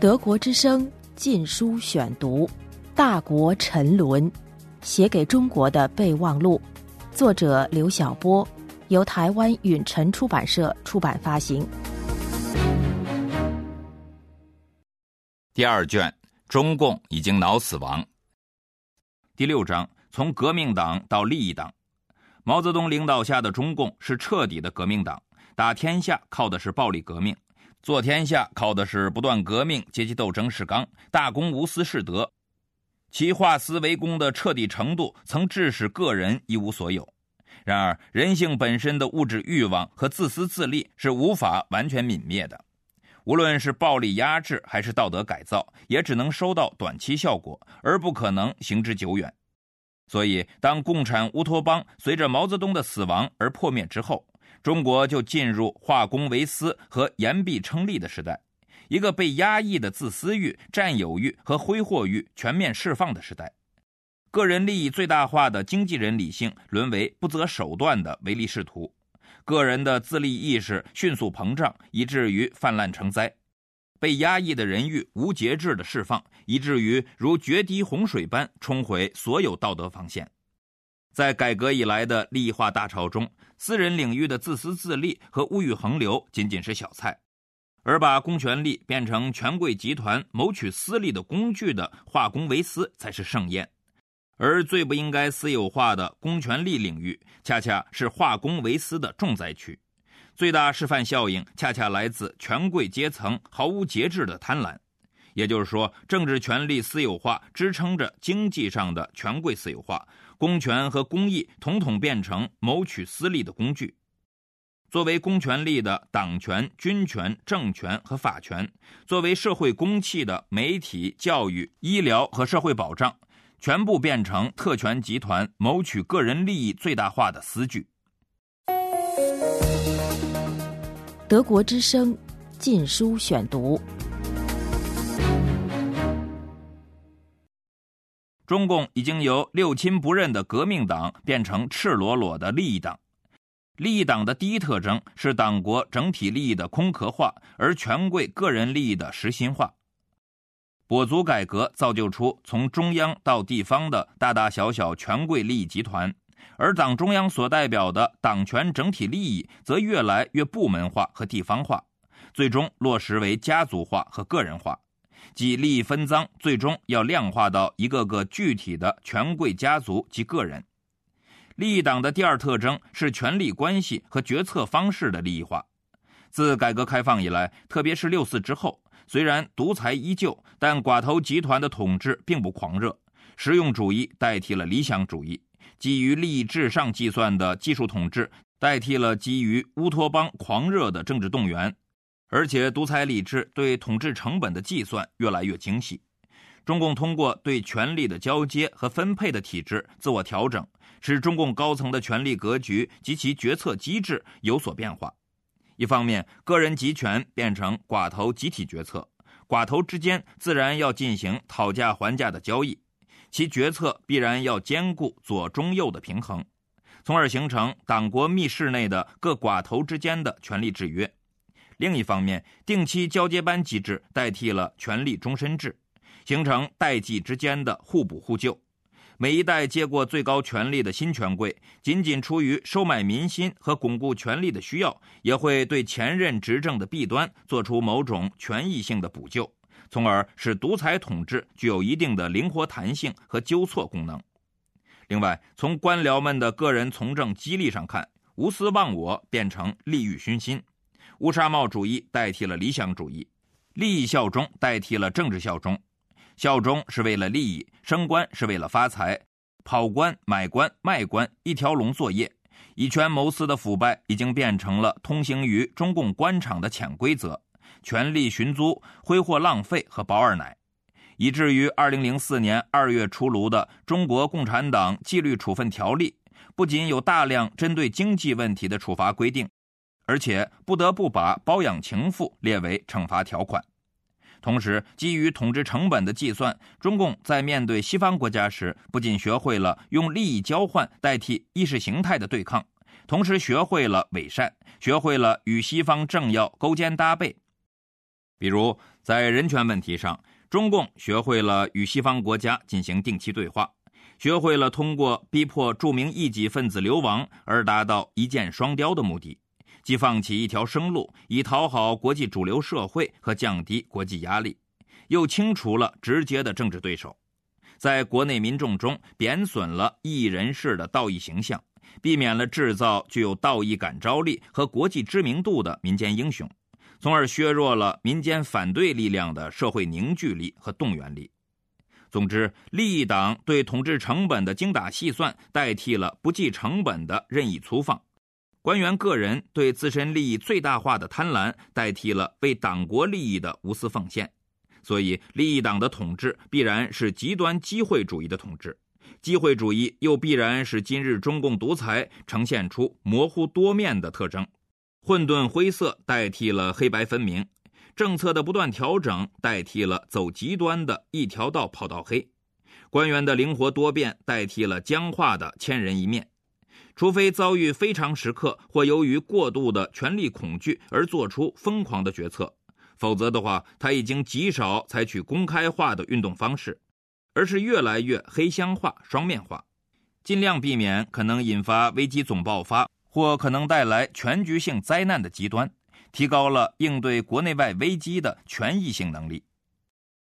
德国之声禁书选读，《大国沉沦》，写给中国的备忘录，作者刘晓波，由台湾允晨出版社出版发行。第二卷，中共已经脑死亡。第六章，从革命党到利益党。毛泽东领导下的中共是彻底的革命党，打天下靠的是暴力革命。做天下靠的是不断革命，阶级斗争是纲，大公无私是德。其化私为公的彻底程度，曾致使个人一无所有。然而，人性本身的物质欲望和自私自利是无法完全泯灭的。无论是暴力压制还是道德改造，也只能收到短期效果，而不可能行之久远。所以，当共产乌托邦随着毛泽东的死亡而破灭之后，中国就进入化公为私和言必称利的时代，一个被压抑的自私欲、占有欲和挥霍欲全面释放的时代。个人利益最大化的经纪人理性沦为不择手段的唯利是图，个人的自利意识迅速膨胀，以至于泛滥成灾。被压抑的人欲无节制的释放，以至于如决堤洪水般冲毁所有道德防线。在改革以来的利益化大潮中，私人领域的自私自利和物欲横流仅仅是小菜，而把公权力变成权贵集团谋取私利的工具的化公为私才是盛宴。而最不应该私有化的公权力领域，恰恰是化公为私的重灾区。最大示范效应恰恰来自权贵阶层毫无节制的贪婪。也就是说，政治权力私有化支撑着经济上的权贵私有化。公权和公益统统变成谋取私利的工具。作为公权力的党权、军权、政权和法权，作为社会公器的媒体、教育、医疗和社会保障，全部变成特权集团谋取个人利益最大化的私具。德国之声，禁书选读。中共已经由六亲不认的革命党变成赤裸裸的利益党。利益党的第一特征是党国整体利益的空壳化，而权贵个人利益的实心化。跛足改革造就出从中央到地方的大大小小权贵利益集团，而党中央所代表的党权整体利益则越来越部门化和地方化，最终落实为家族化和个人化。即利益分赃，最终要量化到一个个具体的权贵家族及个人。利益党的第二特征是权力关系和决策方式的利益化。自改革开放以来，特别是六四之后，虽然独裁依旧，但寡头集团的统治并不狂热，实用主义代替了理想主义，基于利益至上计算的技术统治代替了基于乌托邦狂热的政治动员。而且，独裁理智对统治成本的计算越来越精细。中共通过对权力的交接和分配的体制自我调整，使中共高层的权力格局及其决策机制有所变化。一方面，个人集权变成寡头集体决策，寡头之间自然要进行讨价还价的交易，其决策必然要兼顾左中右的平衡，从而形成党国密室内的各寡头之间的权力制约。另一方面，定期交接班机制代替了权力终身制，形成代际之间的互补互救。每一代接过最高权力的新权贵，仅仅出于收买民心和巩固权力的需要，也会对前任执政的弊端做出某种权益性的补救，从而使独裁统治具有一定的灵活弹性和纠错功能。另外，从官僚们的个人从政激励上看，无私忘我变成利欲熏心。乌纱帽主义代替了理想主义，利益效忠代替了政治效忠，效忠是为了利益，升官是为了发财，跑官、买官、卖官一条龙作业，以权谋私的腐败已经变成了通行于中共官场的潜规则，权力寻租、挥霍浪费和保二奶，以至于二零零四年二月出炉的《中国共产党纪律处分条例》，不仅有大量针对经济问题的处罚规定。而且不得不把包养情妇列为惩罚条款。同时，基于统治成本的计算，中共在面对西方国家时，不仅学会了用利益交换代替意识形态的对抗，同时学会了伪善，学会了与西方政要勾肩搭背。比如在人权问题上，中共学会了与西方国家进行定期对话，学会了通过逼迫著名异己分子流亡而达到一箭双雕的目的，既放弃一条生路以讨好国际主流社会和降低国际压力，又清除了直接的政治对手。在国内民众中贬损了异人士的道义形象，避免了制造具有道义感召力和国际知名度的民间英雄，从而削弱了民间反对力量的社会凝聚力和动员力。总之，利益党对统治成本的精打细算，代替了不计成本的任意粗放；官员个人对自身利益最大化的贪婪，代替了为党国利益的无私奉献。所以，利益党的统治必然是极端机会主义的统治，机会主义又必然是今日中共独裁呈现出模糊多面的特征，混沌灰色代替了黑白分明，政策的不断调整代替了走极端的一条道跑到黑，官员的灵活多变代替了僵化的千人一面，除非遭遇非常时刻或由于过度的权力恐惧而做出疯狂的决策。否则的话，他已经极少采取公开化的运动方式，而是越来越黑箱化、双面化，尽量避免可能引发危机总爆发或可能带来全局性灾难的极端，提高了应对国内外危机的权益性能力。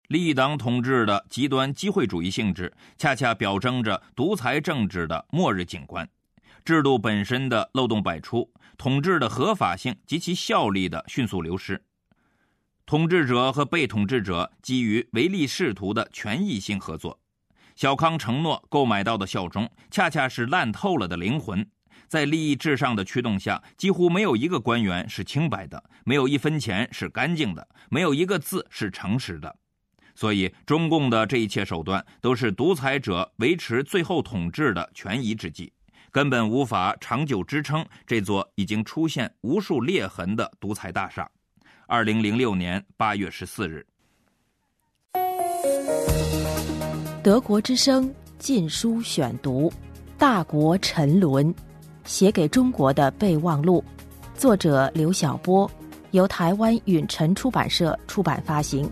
利党统治的极端机会主义性质，恰恰表征着独裁政治的末日景观，制度本身的漏洞百出，统治的合法性及其效力的迅速流失。统治者和被统治者基于唯利是图的权益性合作，小康承诺购买到的效忠，恰恰是烂透了的灵魂。在利益至上的驱动下，几乎没有一个官员是清白的，没有一分钱是干净的，没有一个字是诚实的。所以，中共的这一切手段都是独裁者维持最后统治的权宜之计，根本无法长久支撑这座已经出现无数裂痕的独裁大厦。二零零六年八月十四日，德国之声禁书选读《大国沉沦》，写给中国的备忘录，作者刘晓波，由台湾允晨出版社出版发行。